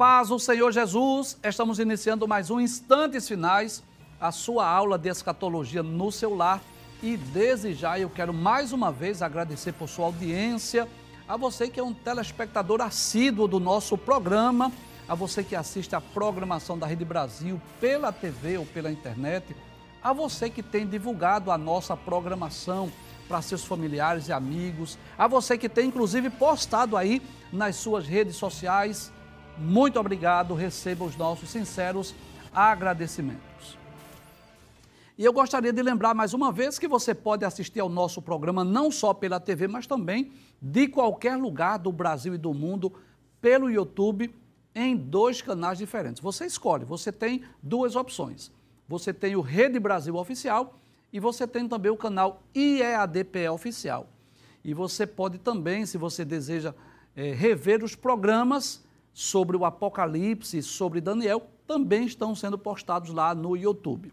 Paz do Senhor Jesus, estamos iniciando mais um Instantes Finais, a sua aula de escatologia no seu lar. E desde já eu quero mais uma vez agradecer por sua audiência, a você que é um telespectador assíduo do nosso programa, a você que assiste a programação da Rede Brasil pela TV ou pela internet, a você que tem divulgado a nossa programação para seus familiares e amigos, a você que tem inclusive postado aí nas suas redes sociais muito obrigado, receba os nossos sinceros agradecimentos. E eu gostaria de lembrar mais uma vez que você pode assistir ao nosso programa não só pela TV, mas também de qualquer lugar do Brasil e do mundo pelo YouTube em dois canais diferentes. Você escolhe, você tem duas opções. Você tem o Rede Brasil Oficial e você tem também o canal IEADPE Oficial. E você pode também, se você deseja é, rever os programas, sobre o Apocalipse, sobre Daniel, também estão sendo postados lá no YouTube.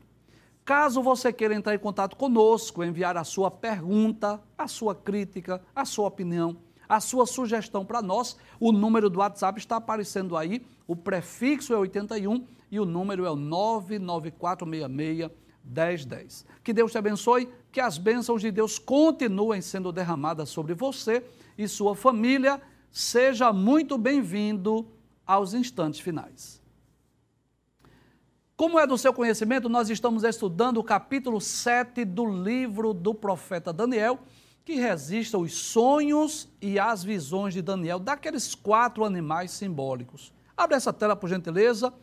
Caso você queira entrar em contato conosco, enviar a sua pergunta, a sua crítica, a sua opinião, a sua sugestão para nós, o número do WhatsApp está aparecendo aí, o prefixo é 81 e o número é o 99466 1010. Que Deus te abençoe, que as bênçãos de Deus continuem sendo derramadas sobre você e sua família Seja muito bem-vindo aos instantes finais. Como é do seu conhecimento, nós estamos estudando o capítulo 7 do livro do profeta Daniel, que registra os sonhos e as visões de Daniel, daqueles quatro animais simbólicos. Abre essa tela, por gentileza,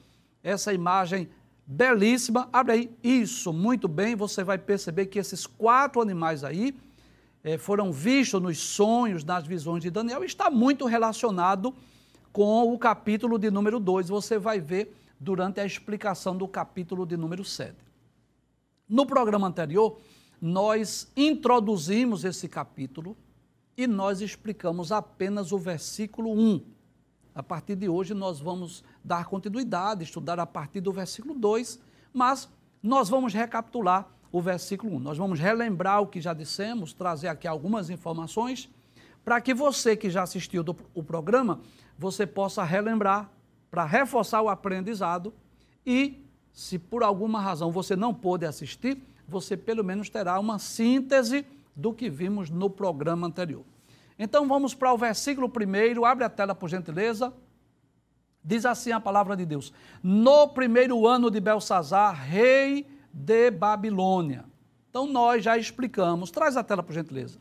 essa imagem belíssima. Abre aí, isso, muito bem, você vai perceber que esses quatro animais aí é, foram vistos nos sonhos, nas visões de Daniel, está muito relacionado com o capítulo de número 2. Você vai ver durante a explicação do capítulo de número 7. No programa anterior, nós introduzimos esse capítulo e nós explicamos apenas o versículo 1. A partir de hoje, nós vamos dar continuidade, estudar a partir do versículo 2, mas nós vamos recapitular o versículo 1. Nós vamos relembrar o que já dissemos, trazer aqui algumas informações, para que você que já assistiu do, o programa, você possa relembrar, para reforçar o aprendizado e, se por alguma razão você não pôde assistir, você pelo menos terá uma síntese do que vimos no programa anterior. Então vamos para o versículo primeiro, abre a tela por gentileza. Diz assim a palavra de Deus: No primeiro ano de Belsazar, rei de Babilônia. Então nós já explicamos, traz a tela por gentileza.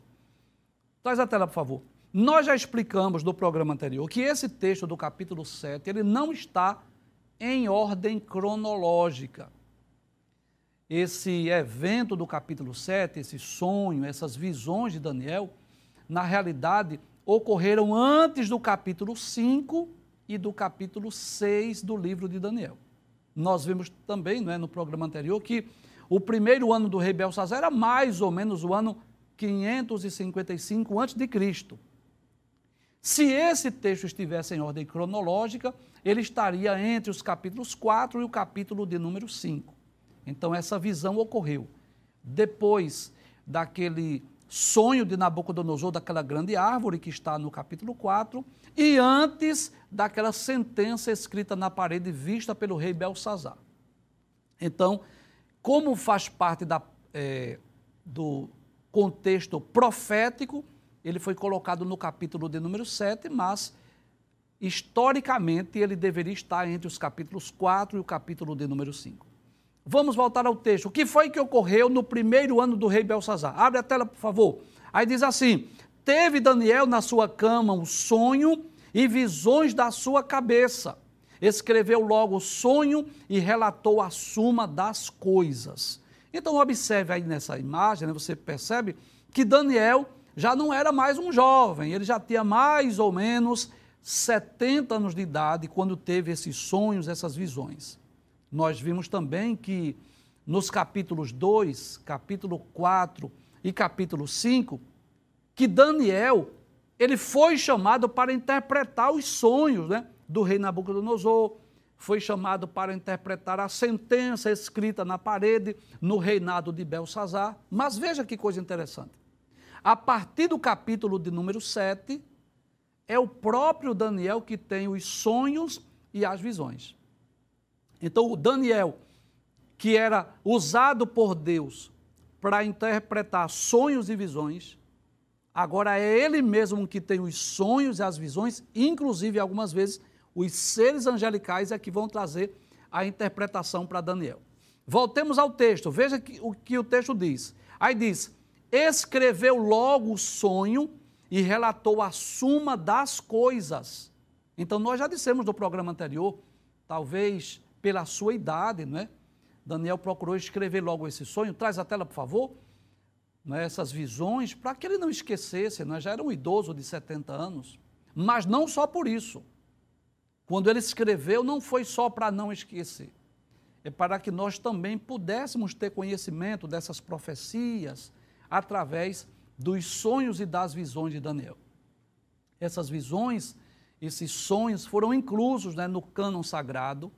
Traz a tela, por favor. Nós já explicamos no programa anterior que esse texto do capítulo 7, ele não está em ordem cronológica. Esse evento do capítulo 7, esse sonho, essas visões de Daniel, na realidade, ocorreram antes do capítulo 5 e do capítulo 6 do livro de Daniel. Nós vimos também não é, no programa anterior que o primeiro ano do rei Belsazar era mais ou menos o ano 555 a.C. Se esse texto estivesse em ordem cronológica, ele estaria entre os capítulos 4 e o capítulo de número 5. Então, essa visão ocorreu depois daquele sonho de Nabucodonosor daquela grande árvore que está no capítulo 4 e antes daquela sentença escrita na parede vista pelo rei Belsazar. Então, como faz parte da, é, do contexto profético, ele foi colocado no capítulo de número 7, mas historicamente ele deveria estar entre os capítulos 4 e o capítulo de número 5. Vamos voltar ao texto. O que foi que ocorreu no primeiro ano do rei Belsazar? Abre a tela, por favor. Aí diz assim: Teve Daniel na sua cama um sonho e visões da sua cabeça. Escreveu logo o sonho e relatou a suma das coisas. Então, observe aí nessa imagem, né, você percebe que Daniel já não era mais um jovem, ele já tinha mais ou menos 70 anos de idade quando teve esses sonhos, essas visões. Nós vimos também que nos capítulos 2, capítulo 4 e capítulo 5, que Daniel, ele foi chamado para interpretar os sonhos né, do rei Nabucodonosor, foi chamado para interpretar a sentença escrita na parede no reinado de Belsazar. Mas veja que coisa interessante. A partir do capítulo de número 7, é o próprio Daniel que tem os sonhos e as visões. Então, o Daniel, que era usado por Deus para interpretar sonhos e visões, agora é ele mesmo que tem os sonhos e as visões, inclusive algumas vezes os seres angelicais é que vão trazer a interpretação para Daniel. Voltemos ao texto, veja que, o que o texto diz. Aí diz: escreveu logo o sonho e relatou a suma das coisas. Então, nós já dissemos no programa anterior, talvez pela sua idade, não é? Daniel procurou escrever logo esse sonho. Traz a tela, por favor. É? Essas visões, para que ele não esquecesse, não é? já era um idoso de 70 anos. Mas não só por isso. Quando ele escreveu, não foi só para não esquecer. É para que nós também pudéssemos ter conhecimento dessas profecias através dos sonhos e das visões de Daniel. Essas visões, esses sonhos foram inclusos né, no cânon sagrado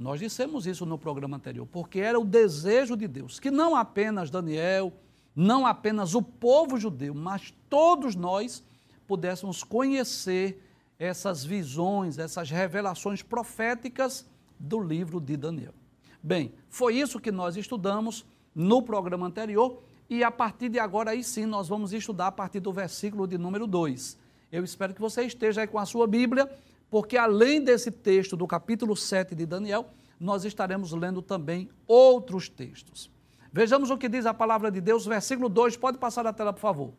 nós dissemos isso no programa anterior, porque era o desejo de Deus que não apenas Daniel, não apenas o povo judeu, mas todos nós pudéssemos conhecer essas visões, essas revelações proféticas do livro de Daniel. Bem, foi isso que nós estudamos no programa anterior e a partir de agora aí sim nós vamos estudar a partir do versículo de número 2. Eu espero que você esteja aí com a sua Bíblia porque além desse texto do capítulo 7 de Daniel, nós estaremos lendo também outros textos. Vejamos o que diz a palavra de Deus, versículo 2, pode passar a tela, por favor.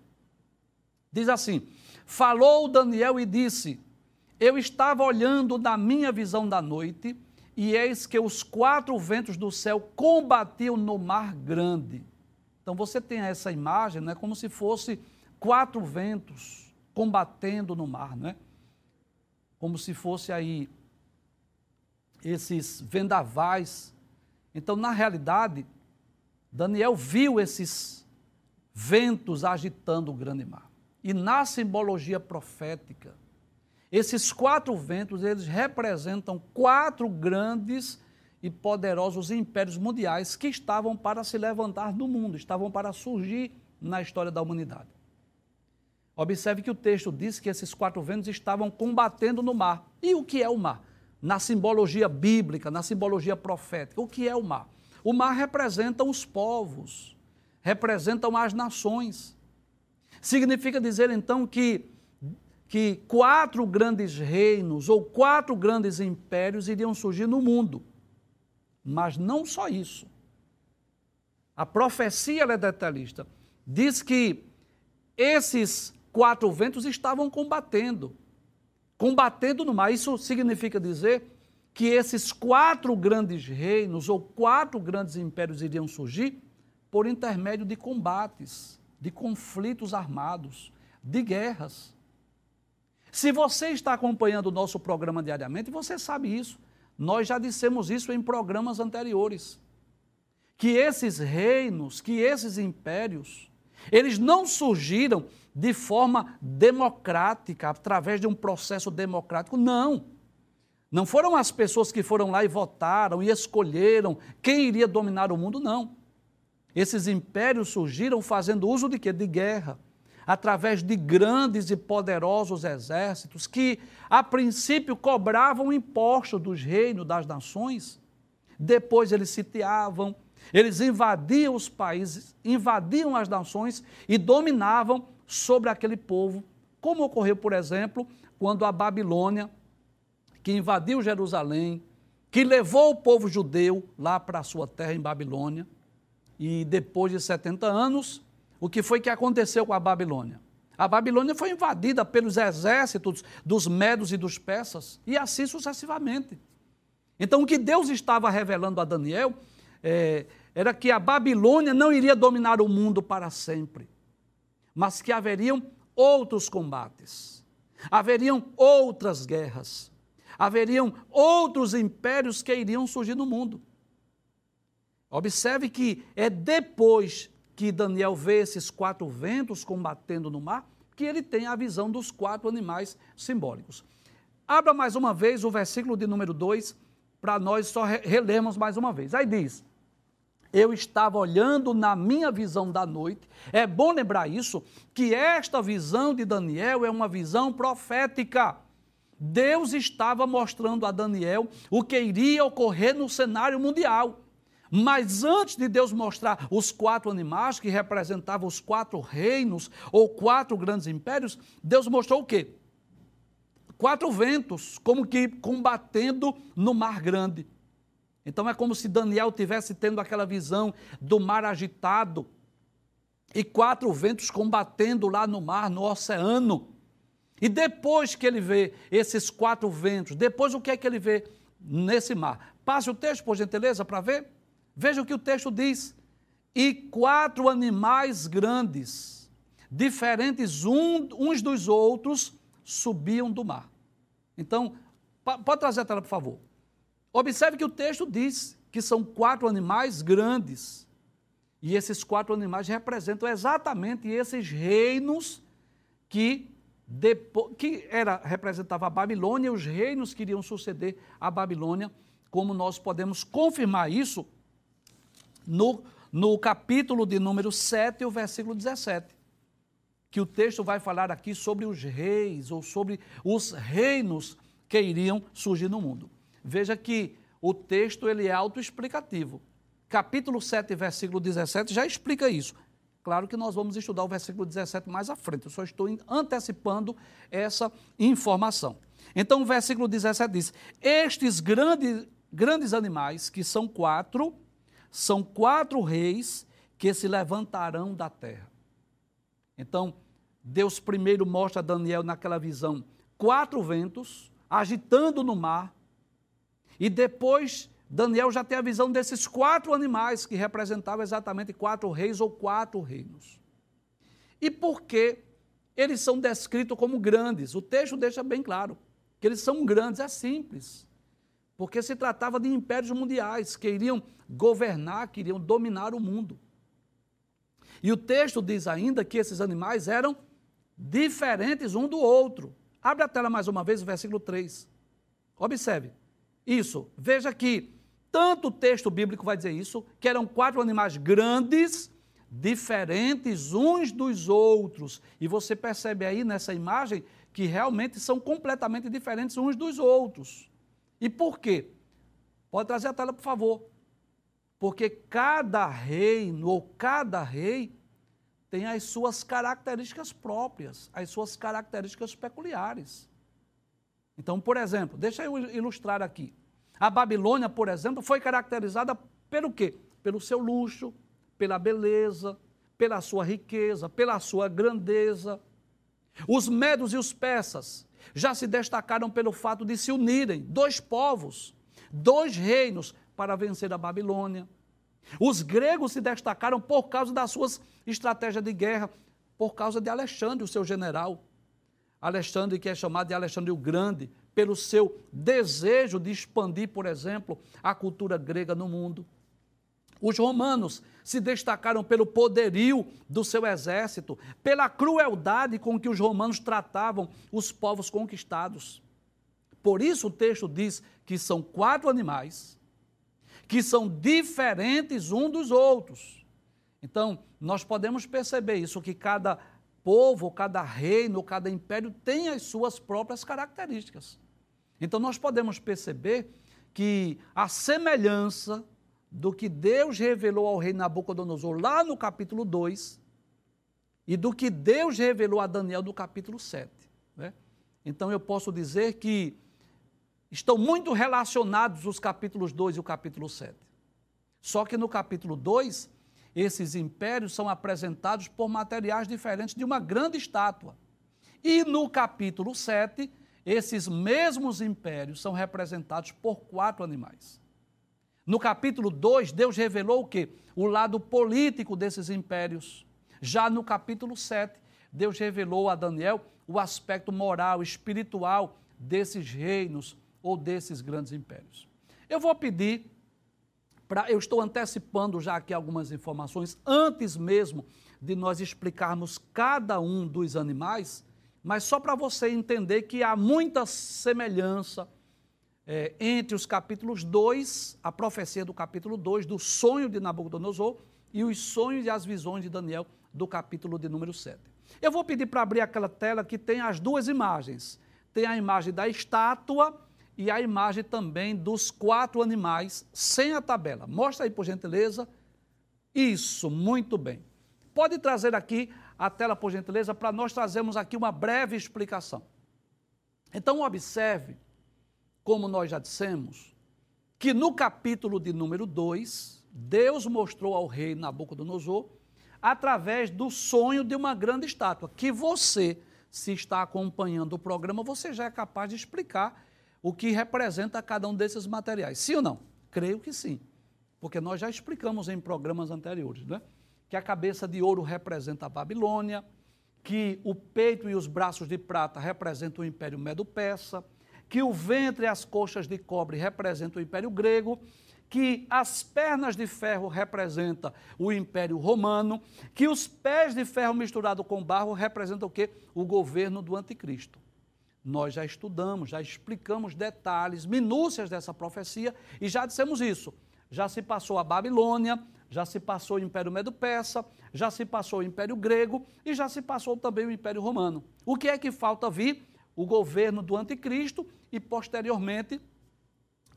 Diz assim: Falou Daniel e disse: Eu estava olhando na minha visão da noite, e eis que os quatro ventos do céu combatiam no mar grande. Então você tem essa imagem, né, como se fosse quatro ventos combatendo no mar, não é? Como se fosse aí esses vendavais. Então, na realidade, Daniel viu esses ventos agitando o grande mar. E na simbologia profética, esses quatro ventos, eles representam quatro grandes e poderosos impérios mundiais que estavam para se levantar no mundo, estavam para surgir na história da humanidade. Observe que o texto diz que esses quatro ventos estavam combatendo no mar. E o que é o mar? Na simbologia bíblica, na simbologia profética, o que é o mar? O mar representa os povos, representam as nações. Significa dizer então que, que quatro grandes reinos ou quatro grandes impérios iriam surgir no mundo. Mas não só isso. A profecia é detalhista. Diz que esses quatro ventos estavam combatendo. Combatendo no mar. Isso significa dizer que esses quatro grandes reinos ou quatro grandes impérios iriam surgir por intermédio de combates, de conflitos armados, de guerras. Se você está acompanhando o nosso programa diariamente, você sabe isso. Nós já dissemos isso em programas anteriores. Que esses reinos, que esses impérios, eles não surgiram de forma democrática, através de um processo democrático. Não. Não foram as pessoas que foram lá e votaram e escolheram quem iria dominar o mundo, não. Esses impérios surgiram fazendo uso de quê? De guerra, através de grandes e poderosos exércitos que, a princípio, cobravam impostos dos reinos, das nações. Depois eles sitiavam, eles invadiam os países, invadiam as nações e dominavam sobre aquele povo, como ocorreu, por exemplo, quando a Babilônia, que invadiu Jerusalém, que levou o povo judeu lá para a sua terra em Babilônia, e depois de 70 anos, o que foi que aconteceu com a Babilônia? A Babilônia foi invadida pelos exércitos dos medos e dos persas, e assim sucessivamente. Então, o que Deus estava revelando a Daniel é, era que a Babilônia não iria dominar o mundo para sempre mas que haveriam outros combates, haveriam outras guerras, haveriam outros impérios que iriam surgir no mundo. Observe que é depois que Daniel vê esses quatro ventos combatendo no mar que ele tem a visão dos quatro animais simbólicos. Abra mais uma vez o versículo de número 2 para nós só relermos mais uma vez. Aí diz: eu estava olhando na minha visão da noite. É bom lembrar isso, que esta visão de Daniel é uma visão profética. Deus estava mostrando a Daniel o que iria ocorrer no cenário mundial. Mas antes de Deus mostrar os quatro animais que representavam os quatro reinos ou quatro grandes impérios, Deus mostrou o quê? Quatro ventos, como que combatendo no mar grande. Então é como se Daniel tivesse tendo aquela visão do mar agitado e quatro ventos combatendo lá no mar, no oceano. E depois que ele vê esses quatro ventos, depois o que é que ele vê nesse mar? Passe o texto, por gentileza, para ver. Veja o que o texto diz. E quatro animais grandes, diferentes uns dos outros, subiam do mar. Então, pode trazer a tela, por favor. Observe que o texto diz que são quatro animais grandes. E esses quatro animais representam exatamente esses reinos que, depois, que era, representava a Babilônia e os reinos que iriam suceder a Babilônia, como nós podemos confirmar isso no, no capítulo de número 7, o versículo 17. Que o texto vai falar aqui sobre os reis ou sobre os reinos que iriam surgir no mundo. Veja que o texto ele é autoexplicativo. Capítulo 7, versículo 17 já explica isso. Claro que nós vamos estudar o versículo 17 mais à frente, eu só estou antecipando essa informação. Então, o versículo 17 diz: Estes grandes, grandes animais, que são quatro, são quatro reis que se levantarão da terra. Então, Deus primeiro mostra a Daniel naquela visão quatro ventos agitando no mar, e depois Daniel já tem a visão desses quatro animais que representavam exatamente quatro reis ou quatro reinos. E por que eles são descritos como grandes? O texto deixa bem claro que eles são grandes, é simples porque se tratava de impérios mundiais que iriam governar, que iriam dominar o mundo. E o texto diz ainda que esses animais eram diferentes um do outro. Abre a tela mais uma vez, o versículo 3. Observe isso. Veja que tanto o texto bíblico vai dizer isso, que eram quatro animais grandes, diferentes uns dos outros. E você percebe aí nessa imagem que realmente são completamente diferentes uns dos outros. E por quê? Pode trazer a tela, por favor. Porque cada reino ou cada rei tem as suas características próprias, as suas características peculiares. Então, por exemplo, deixa eu ilustrar aqui. A Babilônia, por exemplo, foi caracterizada pelo quê? Pelo seu luxo, pela beleza, pela sua riqueza, pela sua grandeza. Os medos e os persas já se destacaram pelo fato de se unirem dois povos, dois reinos para vencer a Babilônia. Os gregos se destacaram por causa das suas estratégias de guerra, por causa de Alexandre, o seu general. Alexandre, que é chamado de Alexandre o Grande, pelo seu desejo de expandir, por exemplo, a cultura grega no mundo. Os romanos se destacaram pelo poderio do seu exército, pela crueldade com que os romanos tratavam os povos conquistados. Por isso o texto diz que são quatro animais que são diferentes um dos outros. Então, nós podemos perceber isso, que cada povo, cada reino, cada império tem as suas próprias características. Então, nós podemos perceber que a semelhança do que Deus revelou ao rei Nabucodonosor lá no capítulo 2 e do que Deus revelou a Daniel no capítulo 7. Né? Então eu posso dizer que estão muito relacionados os capítulos 2 e o capítulo 7. Só que no capítulo 2, esses impérios são apresentados por materiais diferentes de uma grande estátua. E no capítulo 7, esses mesmos impérios são representados por quatro animais. No capítulo 2, Deus revelou o quê? O lado político desses impérios. Já no capítulo 7, Deus revelou a Daniel o aspecto moral, espiritual desses reinos ou desses grandes impérios. Eu vou pedir para eu estou antecipando já aqui algumas informações antes mesmo de nós explicarmos cada um dos animais, mas só para você entender que há muita semelhança é, entre os capítulos 2, a profecia do capítulo 2, do sonho de Nabucodonosor, e os sonhos e as visões de Daniel, do capítulo de número 7. Eu vou pedir para abrir aquela tela que tem as duas imagens. tem a imagem da estátua e a imagem também dos quatro animais sem a tabela. Mostra aí, por gentileza. Isso, muito bem. Pode trazer aqui a tela, por gentileza, para nós trazermos aqui uma breve explicação. Então, observe, como nós já dissemos, que no capítulo de número 2, Deus mostrou ao rei Nabucodonosor, através do sonho de uma grande estátua, que você, se está acompanhando o programa, você já é capaz de explicar o que representa cada um desses materiais. Sim ou não? Creio que sim, porque nós já explicamos em programas anteriores, né? que a cabeça de ouro representa a Babilônia, que o peito e os braços de prata representam o Império Medo-Persa, que o ventre e as coxas de cobre representam o Império Grego, que as pernas de ferro representam o Império Romano, que os pés de ferro misturado com barro representam o quê? O governo do Anticristo. Nós já estudamos, já explicamos detalhes, minúcias dessa profecia e já dissemos isso. Já se passou a Babilônia, já se passou o Império Medo-Persa, já se passou o Império Grego e já se passou também o Império Romano. O que é que falta vir? O governo do Anticristo e, posteriormente,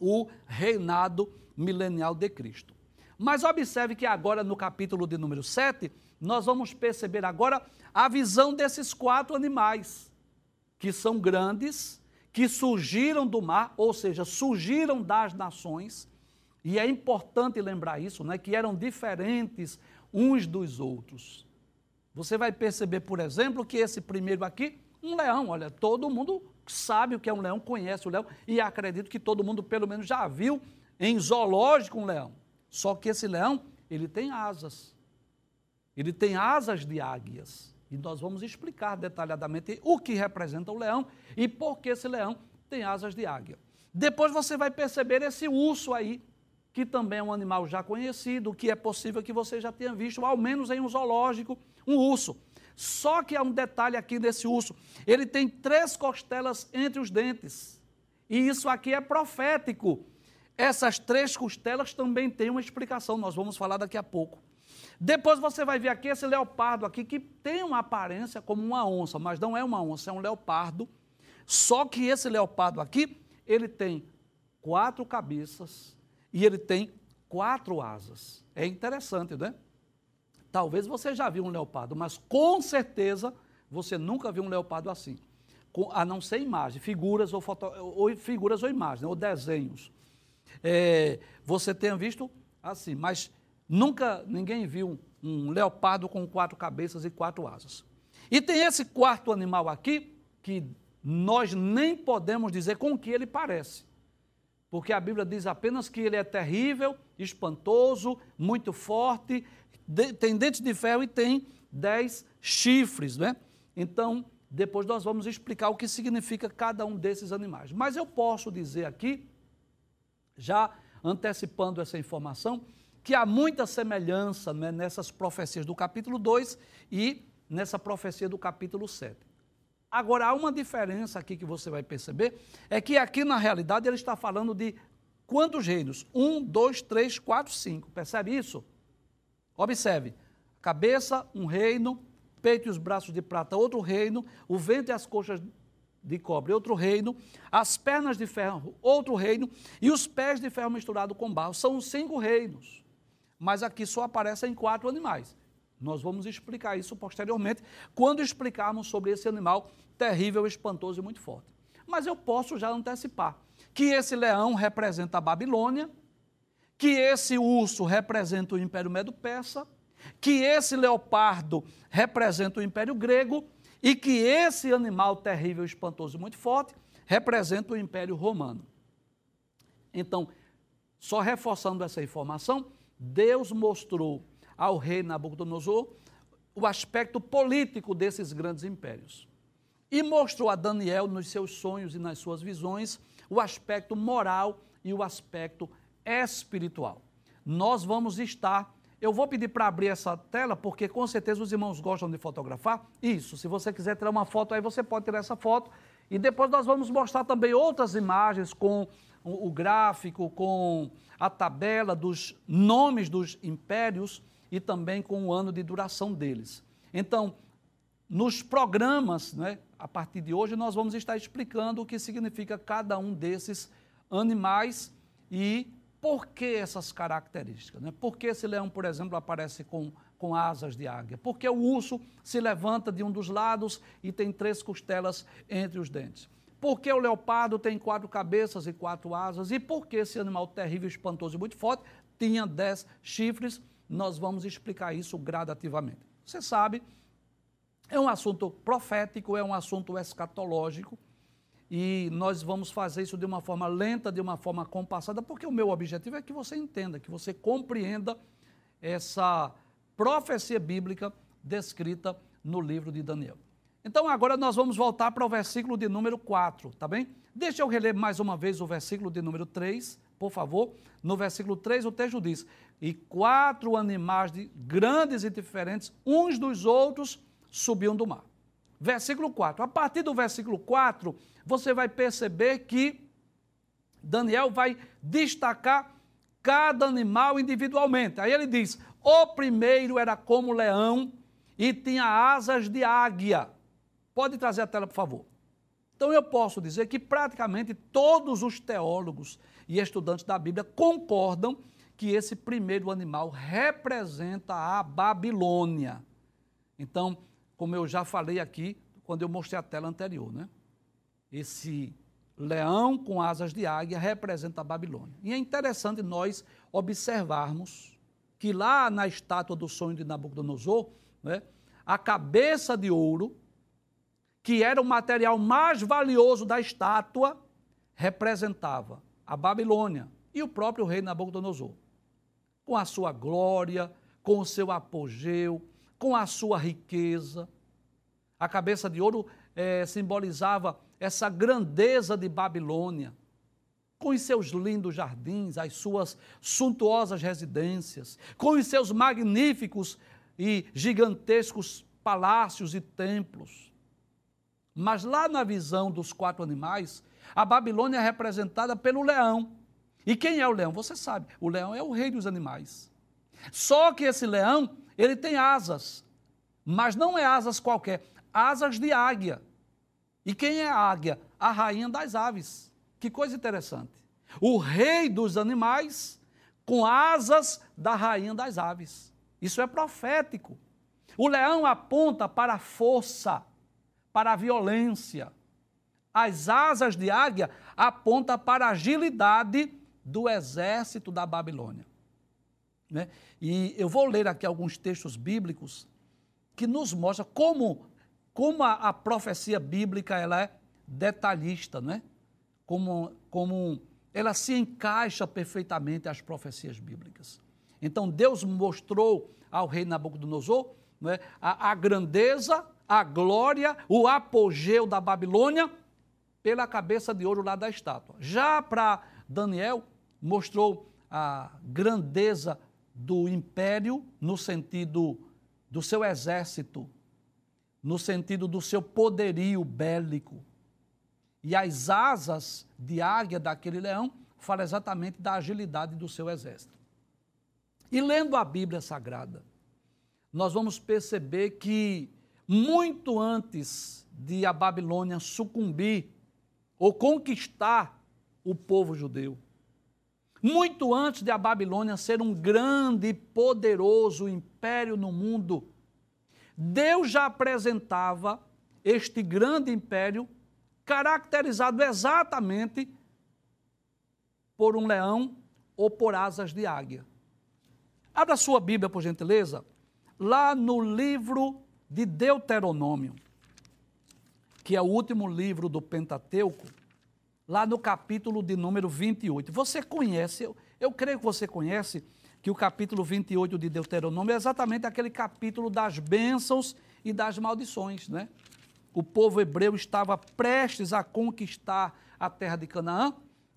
o reinado milenial de Cristo. Mas observe que agora, no capítulo de número 7, nós vamos perceber agora a visão desses quatro animais que são grandes, que surgiram do mar, ou seja, surgiram das nações, e é importante lembrar isso, né, que eram diferentes uns dos outros. Você vai perceber, por exemplo, que esse primeiro aqui, um leão, olha, todo mundo sabe o que é um leão, conhece o leão, e acredito que todo mundo pelo menos já viu em zoológico um leão. Só que esse leão, ele tem asas. Ele tem asas de águias. E nós vamos explicar detalhadamente o que representa o leão e por que esse leão tem asas de águia. Depois você vai perceber esse urso aí, que também é um animal já conhecido, que é possível que você já tenha visto, ao menos em um zoológico, um urso. Só que há um detalhe aqui desse urso: ele tem três costelas entre os dentes. E isso aqui é profético. Essas três costelas também têm uma explicação, nós vamos falar daqui a pouco. Depois você vai ver aqui esse leopardo aqui, que tem uma aparência como uma onça, mas não é uma onça, é um leopardo. Só que esse leopardo aqui, ele tem quatro cabeças e ele tem quatro asas. É interessante, né? Talvez você já viu um leopardo, mas com certeza você nunca viu um leopardo assim. A não ser imagem, figuras ou, foto, ou figuras ou imagens, ou desenhos. É, você tenha visto assim, mas Nunca ninguém viu um leopardo com quatro cabeças e quatro asas. E tem esse quarto animal aqui que nós nem podemos dizer com que ele parece. Porque a Bíblia diz apenas que ele é terrível, espantoso, muito forte, tem dentes de ferro e tem dez chifres, né? Então, depois nós vamos explicar o que significa cada um desses animais. Mas eu posso dizer aqui, já antecipando essa informação, que há muita semelhança né, nessas profecias do capítulo 2 e nessa profecia do capítulo 7. Agora, há uma diferença aqui que você vai perceber, é que aqui na realidade ele está falando de quantos reinos? Um, dois, três, quatro, cinco. Percebe isso? Observe. Cabeça, um reino, peito e os braços de prata, outro reino, o ventre e as coxas de cobre, outro reino, as pernas de ferro, outro reino, e os pés de ferro misturado com barro. São cinco reinos mas aqui só aparecem quatro animais. Nós vamos explicar isso posteriormente, quando explicarmos sobre esse animal terrível, espantoso e muito forte. Mas eu posso já antecipar que esse leão representa a Babilônia, que esse urso representa o Império Medo-Persa, que esse leopardo representa o Império Grego e que esse animal terrível, espantoso e muito forte representa o Império Romano. Então, só reforçando essa informação, Deus mostrou ao rei Nabucodonosor o aspecto político desses grandes impérios. E mostrou a Daniel, nos seus sonhos e nas suas visões, o aspecto moral e o aspecto espiritual. Nós vamos estar. Eu vou pedir para abrir essa tela, porque com certeza os irmãos gostam de fotografar. Isso, se você quiser tirar uma foto aí, você pode tirar essa foto. E depois nós vamos mostrar também outras imagens com o gráfico, com a tabela dos nomes dos impérios e também com o ano de duração deles. Então, nos programas, né, a partir de hoje, nós vamos estar explicando o que significa cada um desses animais e por que essas características. Né? Por que esse leão, por exemplo, aparece com, com asas de águia? Por que o urso se levanta de um dos lados e tem três costelas entre os dentes? Por que o leopardo tem quatro cabeças e quatro asas? E por que esse animal terrível, espantoso e muito forte tinha dez chifres? Nós vamos explicar isso gradativamente. Você sabe, é um assunto profético, é um assunto escatológico, e nós vamos fazer isso de uma forma lenta, de uma forma compassada, porque o meu objetivo é que você entenda, que você compreenda essa profecia bíblica descrita no livro de Daniel. Então agora nós vamos voltar para o versículo de número 4, tá bem? Deixa eu reler mais uma vez o versículo de número 3, por favor. No versículo 3 o texto diz: E quatro animais de grandes e diferentes, uns dos outros, subiam do mar. Versículo 4. A partir do versículo 4, você vai perceber que Daniel vai destacar cada animal individualmente. Aí ele diz: o primeiro era como leão e tinha asas de águia. Pode trazer a tela, por favor. Então eu posso dizer que praticamente todos os teólogos e estudantes da Bíblia concordam que esse primeiro animal representa a Babilônia. Então, como eu já falei aqui, quando eu mostrei a tela anterior, né? Esse leão com asas de águia representa a Babilônia. E é interessante nós observarmos que lá na estátua do sonho de Nabucodonosor, né, a cabeça de ouro que era o material mais valioso da estátua, representava a Babilônia e o próprio rei Nabucodonosor. Com a sua glória, com o seu apogeu, com a sua riqueza. A cabeça de ouro é, simbolizava essa grandeza de Babilônia, com os seus lindos jardins, as suas suntuosas residências, com os seus magníficos e gigantescos palácios e templos. Mas lá na visão dos quatro animais, a Babilônia é representada pelo leão. E quem é o leão? Você sabe, o leão é o rei dos animais. Só que esse leão, ele tem asas, mas não é asas qualquer, asas de águia. E quem é a águia? A rainha das aves. Que coisa interessante. O rei dos animais com asas da rainha das aves. Isso é profético. O leão aponta para a força, para a violência. As asas de águia apontam para a agilidade do exército da Babilônia. Né? E eu vou ler aqui alguns textos bíblicos que nos mostram como, como a, a profecia bíblica ela é detalhista, né? como, como ela se encaixa perfeitamente às profecias bíblicas. Então Deus mostrou ao rei Nabucodonosor né, a, a grandeza a glória, o apogeu da Babilônia pela cabeça de ouro lá da estátua. Já para Daniel, mostrou a grandeza do império no sentido do seu exército, no sentido do seu poderio bélico. E as asas de águia daquele leão falam exatamente da agilidade do seu exército. E lendo a Bíblia Sagrada, nós vamos perceber que muito antes de a Babilônia sucumbir ou conquistar o povo judeu. Muito antes de a Babilônia ser um grande e poderoso império no mundo, Deus já apresentava este grande império caracterizado exatamente por um leão ou por asas de águia. Abra sua Bíblia, por gentileza, lá no livro de Deuteronômio, que é o último livro do Pentateuco, lá no capítulo de número 28. Você conhece, eu, eu creio que você conhece, que o capítulo 28 de Deuteronômio é exatamente aquele capítulo das bênçãos e das maldições, né? O povo hebreu estava prestes a conquistar a terra de Canaã,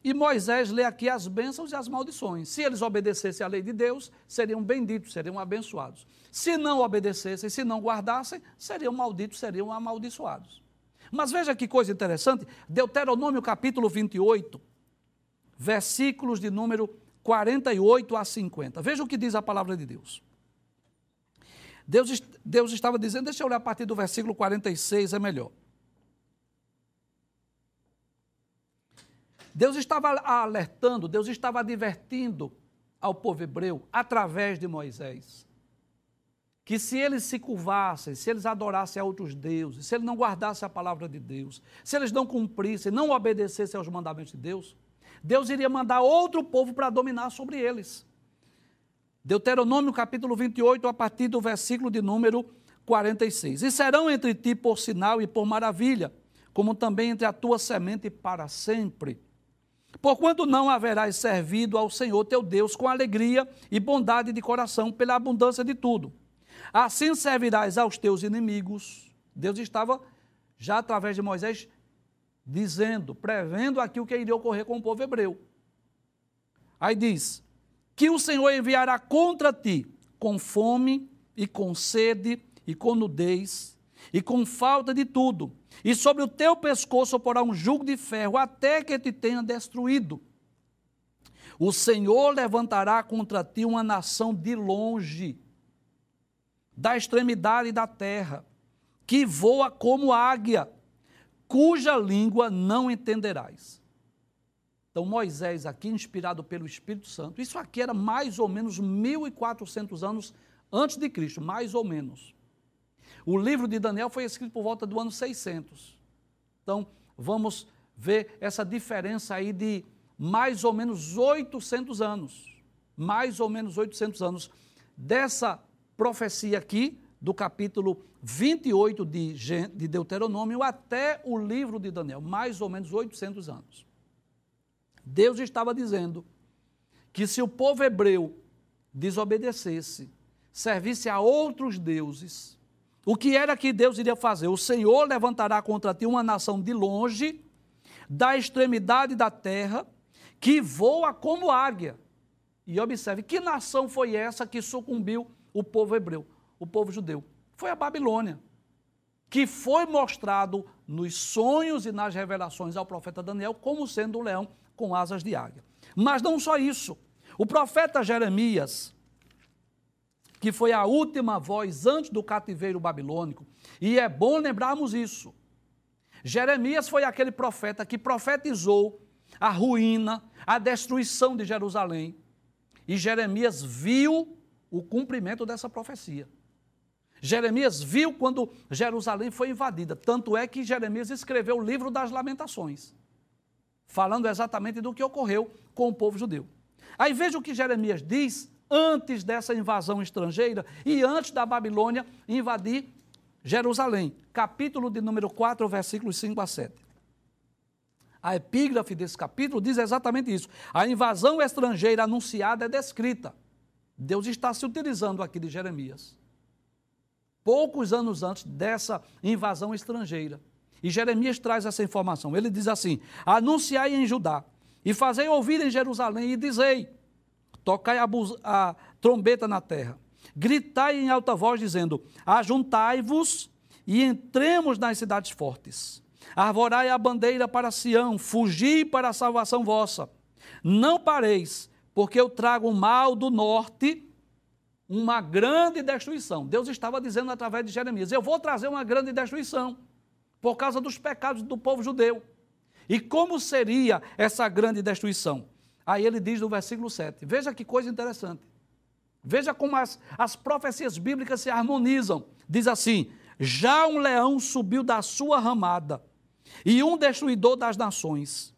e Moisés lê aqui as bênçãos e as maldições. Se eles obedecessem à lei de Deus, seriam benditos, seriam abençoados. Se não obedecessem, se não guardassem, seriam malditos, seriam amaldiçoados. Mas veja que coisa interessante, Deuteronômio capítulo 28, versículos de número 48 a 50. Veja o que diz a palavra de Deus. Deus, Deus estava dizendo, deixa eu ler a partir do versículo 46, é melhor. Deus estava alertando, Deus estava advertindo ao povo hebreu através de Moisés que se eles se curvassem, se eles adorassem a outros deuses, se eles não guardassem a palavra de Deus, se eles não cumprissem, não obedecessem aos mandamentos de Deus, Deus iria mandar outro povo para dominar sobre eles. Deuteronômio capítulo 28, a partir do versículo de número 46. E serão entre ti por sinal e por maravilha, como também entre a tua semente para sempre. Porquanto não haverás servido ao Senhor teu Deus com alegria e bondade de coração, pela abundância de tudo Assim servirás aos teus inimigos. Deus estava já através de Moisés dizendo, prevendo aquilo que iria ocorrer com o povo hebreu. Aí diz: que o Senhor enviará contra ti com fome e com sede e com nudez e com falta de tudo, e sobre o teu pescoço porá um jugo de ferro até que te tenha destruído. O Senhor levantará contra ti uma nação de longe da extremidade da terra, que voa como águia, cuja língua não entenderás. Então, Moisés, aqui inspirado pelo Espírito Santo, isso aqui era mais ou menos 1400 anos antes de Cristo, mais ou menos. O livro de Daniel foi escrito por volta do ano 600. Então, vamos ver essa diferença aí de mais ou menos 800 anos. Mais ou menos 800 anos dessa profecia aqui, do capítulo 28 de, de Deuteronômio até o livro de Daniel, mais ou menos 800 anos. Deus estava dizendo que se o povo hebreu desobedecesse, servisse a outros deuses, o que era que Deus iria fazer? O Senhor levantará contra ti uma nação de longe, da extremidade da terra, que voa como águia. E observe, que nação foi essa que sucumbiu o povo hebreu, o povo judeu. Foi a Babilônia, que foi mostrado nos sonhos e nas revelações ao profeta Daniel como sendo um leão com asas de águia. Mas não só isso. O profeta Jeremias, que foi a última voz antes do cativeiro babilônico, e é bom lembrarmos isso. Jeremias foi aquele profeta que profetizou a ruína, a destruição de Jerusalém. E Jeremias viu o cumprimento dessa profecia. Jeremias viu quando Jerusalém foi invadida, tanto é que Jeremias escreveu o livro das Lamentações, falando exatamente do que ocorreu com o povo judeu. Aí veja o que Jeremias diz antes dessa invasão estrangeira e antes da Babilônia invadir Jerusalém. Capítulo de número 4, versículos 5 a 7. A epígrafe desse capítulo diz exatamente isso. A invasão estrangeira anunciada é descrita. Deus está se utilizando aqui de Jeremias. Poucos anos antes dessa invasão estrangeira. E Jeremias traz essa informação. Ele diz assim: Anunciai em Judá, e fazei ouvir em Jerusalém, e dizei: Tocai a, a trombeta na terra, gritai em alta voz, dizendo: Ajuntai-vos e entremos nas cidades fortes. Arvorai a bandeira para Sião, fugi para a salvação vossa. Não pareis, porque eu trago o mal do norte, uma grande destruição. Deus estava dizendo através de Jeremias: Eu vou trazer uma grande destruição, por causa dos pecados do povo judeu. E como seria essa grande destruição? Aí ele diz no versículo 7. Veja que coisa interessante. Veja como as, as profecias bíblicas se harmonizam. Diz assim: Já um leão subiu da sua ramada, e um destruidor das nações.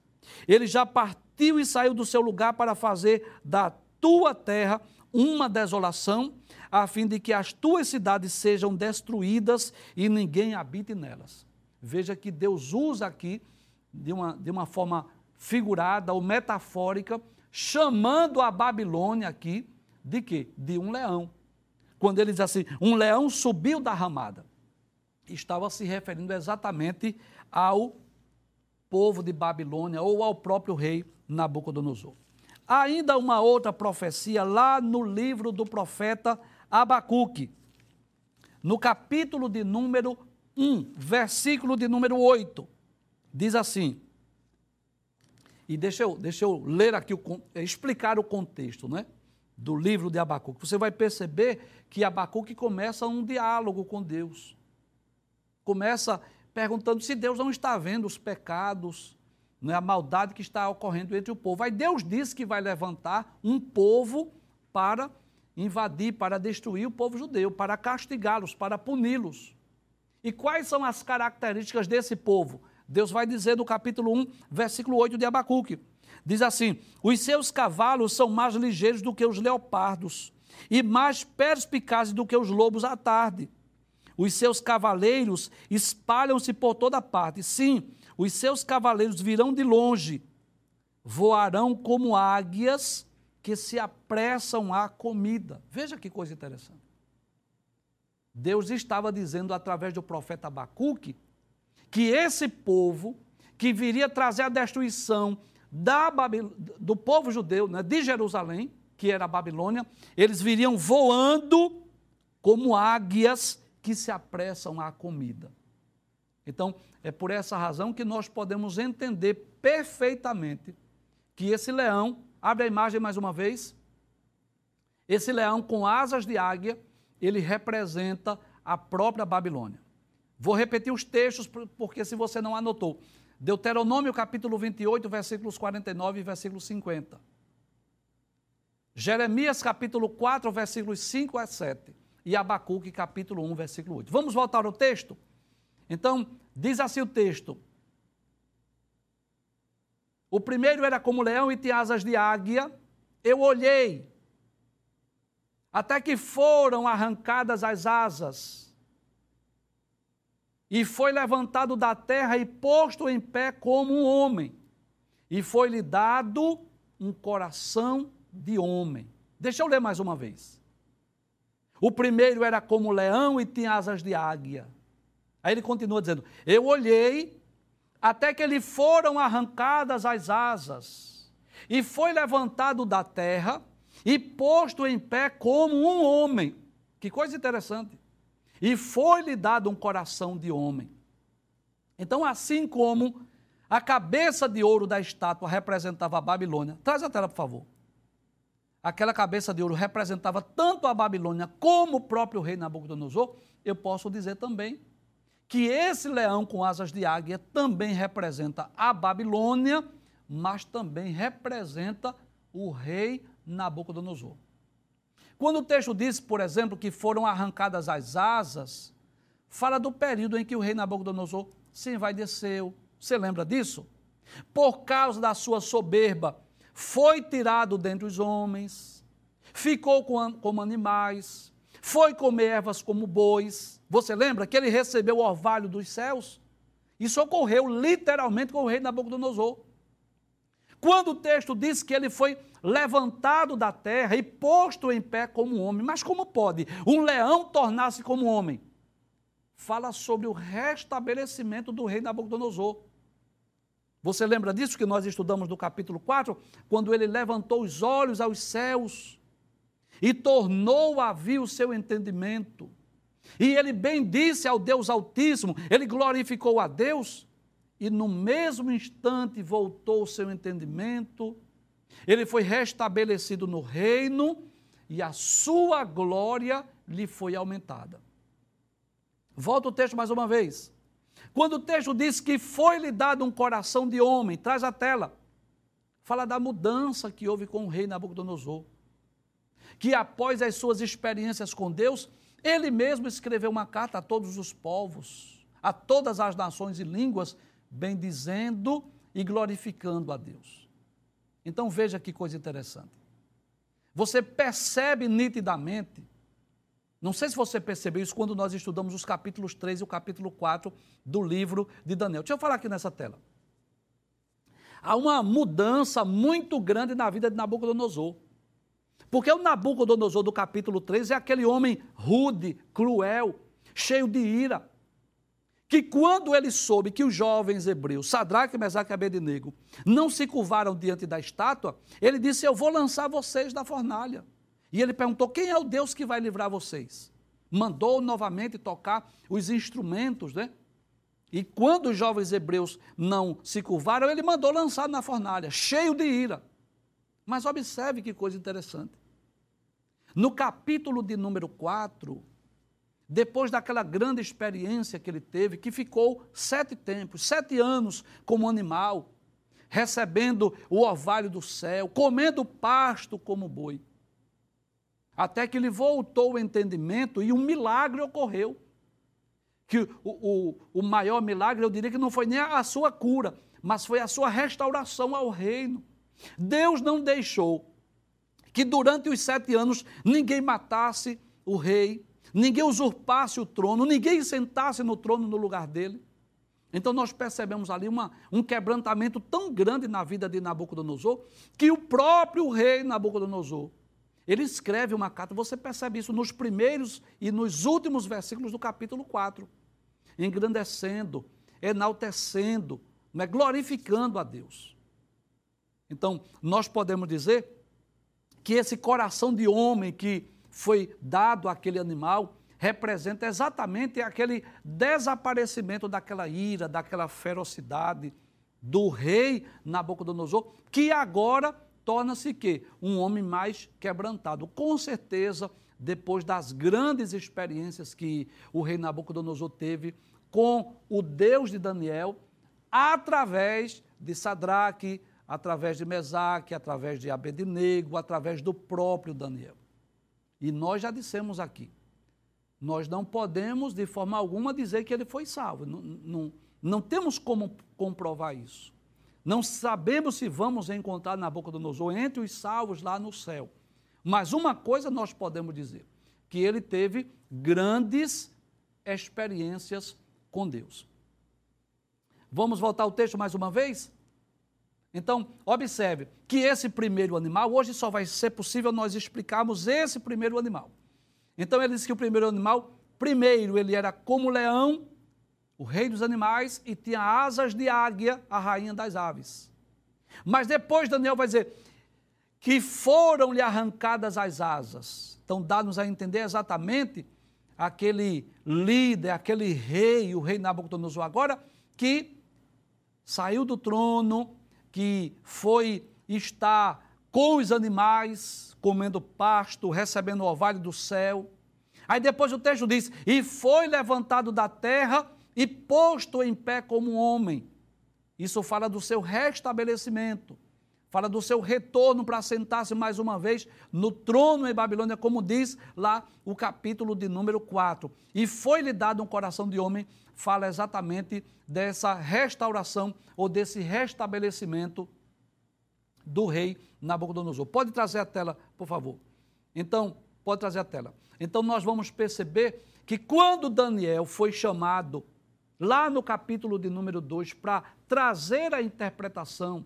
Ele já partiu e saiu do seu lugar para fazer da tua terra uma desolação, a fim de que as tuas cidades sejam destruídas e ninguém habite nelas. Veja que Deus usa aqui, de uma, de uma forma figurada ou metafórica, chamando a Babilônia aqui de quê? De um leão. Quando ele diz assim, um leão subiu da ramada. Estava se referindo exatamente ao povo de Babilônia ou ao próprio rei Nabucodonosor. Ainda uma outra profecia lá no livro do profeta Abacuque, no capítulo de número 1, versículo de número 8, diz assim, e deixa eu, deixa eu ler aqui, o, explicar o contexto né, do livro de Abacuque. Você vai perceber que Abacuque começa um diálogo com Deus. Começa perguntando se Deus não está vendo os pecados não é a maldade que está ocorrendo entre o povo. Aí Deus disse que vai levantar um povo para invadir, para destruir o povo judeu, para castigá-los, para puni-los. E quais são as características desse povo? Deus vai dizer no capítulo 1, versículo 8 de Abacuque. Diz assim: Os seus cavalos são mais ligeiros do que os leopardos, e mais perspicazes do que os lobos à tarde. Os seus cavaleiros espalham-se por toda parte. Sim, os seus cavaleiros virão de longe, voarão como águias que se apressam à comida. Veja que coisa interessante. Deus estava dizendo através do profeta Abacuque que esse povo que viria trazer a destruição da Babil... do povo judeu, né, de Jerusalém, que era a Babilônia, eles viriam voando como águias que se apressam à comida. Então, é por essa razão que nós podemos entender perfeitamente que esse leão, abre a imagem mais uma vez, esse leão com asas de águia, ele representa a própria Babilônia. Vou repetir os textos, porque se você não anotou. Deuteronômio capítulo 28, versículos 49 e versículo 50. Jeremias capítulo 4, versículos 5 a 7. E Abacuque capítulo 1, versículo 8. Vamos voltar ao texto? Então, diz assim o texto. O primeiro era como leão e tinha asas de águia. Eu olhei, até que foram arrancadas as asas e foi levantado da terra e posto em pé como um homem, e foi-lhe dado um coração de homem. Deixa eu ler mais uma vez. O primeiro era como leão e tinha asas de águia. Aí ele continua dizendo: Eu olhei até que lhe foram arrancadas as asas, e foi levantado da terra e posto em pé como um homem. Que coisa interessante e foi-lhe dado um coração de homem. Então, assim como a cabeça de ouro da estátua representava a Babilônia, traz a tela, por favor. Aquela cabeça de ouro representava tanto a Babilônia como o próprio rei Nabucodonosor, eu posso dizer também que esse leão com asas de águia também representa a Babilônia, mas também representa o rei Nabucodonosor. Quando o texto diz, por exemplo, que foram arrancadas as asas, fala do período em que o rei Nabucodonosor se envaideceu. Você lembra disso? Por causa da sua soberba, foi tirado dentre os homens, ficou como animais, foi comer ervas como bois. Você lembra que ele recebeu o orvalho dos céus? Isso ocorreu literalmente com o rei Nabucodonosor. Quando o texto diz que ele foi levantado da terra e posto em pé como homem, mas como pode um leão tornar-se como homem? Fala sobre o restabelecimento do rei Nabucodonosor. Você lembra disso que nós estudamos no capítulo 4, quando ele levantou os olhos aos céus e tornou a vir o seu entendimento. E ele bendisse ao Deus Altíssimo, ele glorificou a Deus e no mesmo instante voltou o seu entendimento, ele foi restabelecido no reino e a sua glória lhe foi aumentada. Volta o texto mais uma vez. Quando o texto diz que foi-lhe dado um coração de homem, traz a tela. Fala da mudança que houve com o rei Nabucodonosor. Que após as suas experiências com Deus, ele mesmo escreveu uma carta a todos os povos, a todas as nações e línguas, bendizendo e glorificando a Deus. Então veja que coisa interessante. Você percebe nitidamente, não sei se você percebeu isso quando nós estudamos os capítulos 3 e o capítulo 4 do livro de Daniel. Deixa eu falar aqui nessa tela. Há uma mudança muito grande na vida de Nabucodonosor. Porque o Nabucodonosor do capítulo 3 é aquele homem rude, cruel, cheio de ira que quando ele soube que os jovens hebreus, Sadraque, Mesaque e Abednego, não se curvaram diante da estátua, ele disse, eu vou lançar vocês da fornalha. E ele perguntou, quem é o Deus que vai livrar vocês? Mandou novamente tocar os instrumentos, né? E quando os jovens hebreus não se curvaram, ele mandou lançar na fornalha, cheio de ira. Mas observe que coisa interessante. No capítulo de número 4, depois daquela grande experiência que ele teve, que ficou sete tempos, sete anos como animal, recebendo o orvalho do céu, comendo pasto como boi. Até que lhe voltou o entendimento e um milagre ocorreu. Que o, o, o maior milagre, eu diria que não foi nem a sua cura, mas foi a sua restauração ao reino. Deus não deixou que durante os sete anos ninguém matasse o rei, ninguém usurpasse o trono, ninguém sentasse no trono no lugar dele. Então nós percebemos ali uma, um quebrantamento tão grande na vida de Nabucodonosor, que o próprio rei Nabucodonosor, ele escreve uma carta, você percebe isso nos primeiros e nos últimos versículos do capítulo 4, engrandecendo, enaltecendo, né, glorificando a Deus. Então, nós podemos dizer que esse coração de homem que foi dado àquele animal, representa exatamente aquele desaparecimento daquela ira, daquela ferocidade do rei Nabucodonosor, que agora torna-se que um homem mais quebrantado. Com certeza, depois das grandes experiências que o rei Nabucodonosor teve com o Deus de Daniel, através de Sadraque, através de Mesaque, através de Abednego, através do próprio Daniel. E nós já dissemos aqui, nós não podemos, de forma alguma, dizer que ele foi salvo. Não, não, não temos como comprovar isso. Não sabemos se vamos encontrar na boca do Nosor entre os salvos lá no céu. Mas uma coisa nós podemos dizer: que ele teve grandes experiências com Deus. Vamos voltar ao texto mais uma vez? Então, observe que esse primeiro animal, hoje só vai ser possível nós explicarmos esse primeiro animal. Então ele diz que o primeiro animal, primeiro ele era como leão, o rei dos animais, e tinha asas de águia, a rainha das aves. Mas depois Daniel vai dizer que foram-lhe arrancadas as asas. Então dá-nos a entender exatamente aquele líder, aquele rei, o rei Nabucodonosor agora, que saiu do trono, que foi estar com os animais, comendo pasto, recebendo o orvalho do céu. Aí depois o texto diz: E foi levantado da terra e posto em pé como homem. Isso fala do seu restabelecimento, fala do seu retorno para sentar-se mais uma vez no trono em Babilônia, como diz lá o capítulo de número 4. E foi-lhe dado um coração de homem, fala exatamente dessa restauração ou desse restabelecimento do rei Nabucodonosor. Pode trazer a tela, por favor. Então, pode trazer a tela. Então, nós vamos perceber que quando Daniel foi chamado, lá no capítulo de número 2, para trazer a interpretação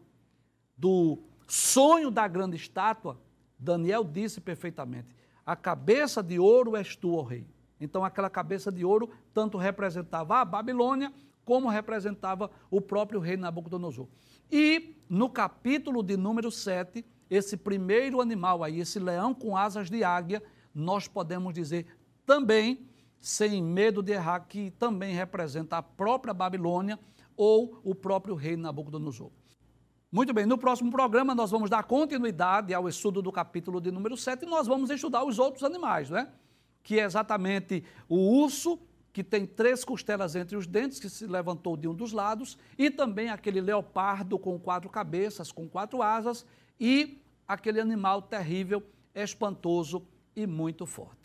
do sonho da grande estátua, Daniel disse perfeitamente: A cabeça de ouro és tu, ó rei. Então, aquela cabeça de ouro tanto representava a Babilônia, como representava o próprio rei Nabucodonosor. E no capítulo de número 7, esse primeiro animal aí, esse leão com asas de águia, nós podemos dizer também, sem medo de errar, que também representa a própria Babilônia ou o próprio rei Nabucodonosor. Muito bem, no próximo programa nós vamos dar continuidade ao estudo do capítulo de número 7 e nós vamos estudar os outros animais, né? Que é exatamente o urso, que tem três costelas entre os dentes, que se levantou de um dos lados, e também aquele leopardo com quatro cabeças, com quatro asas, e aquele animal terrível, espantoso e muito forte.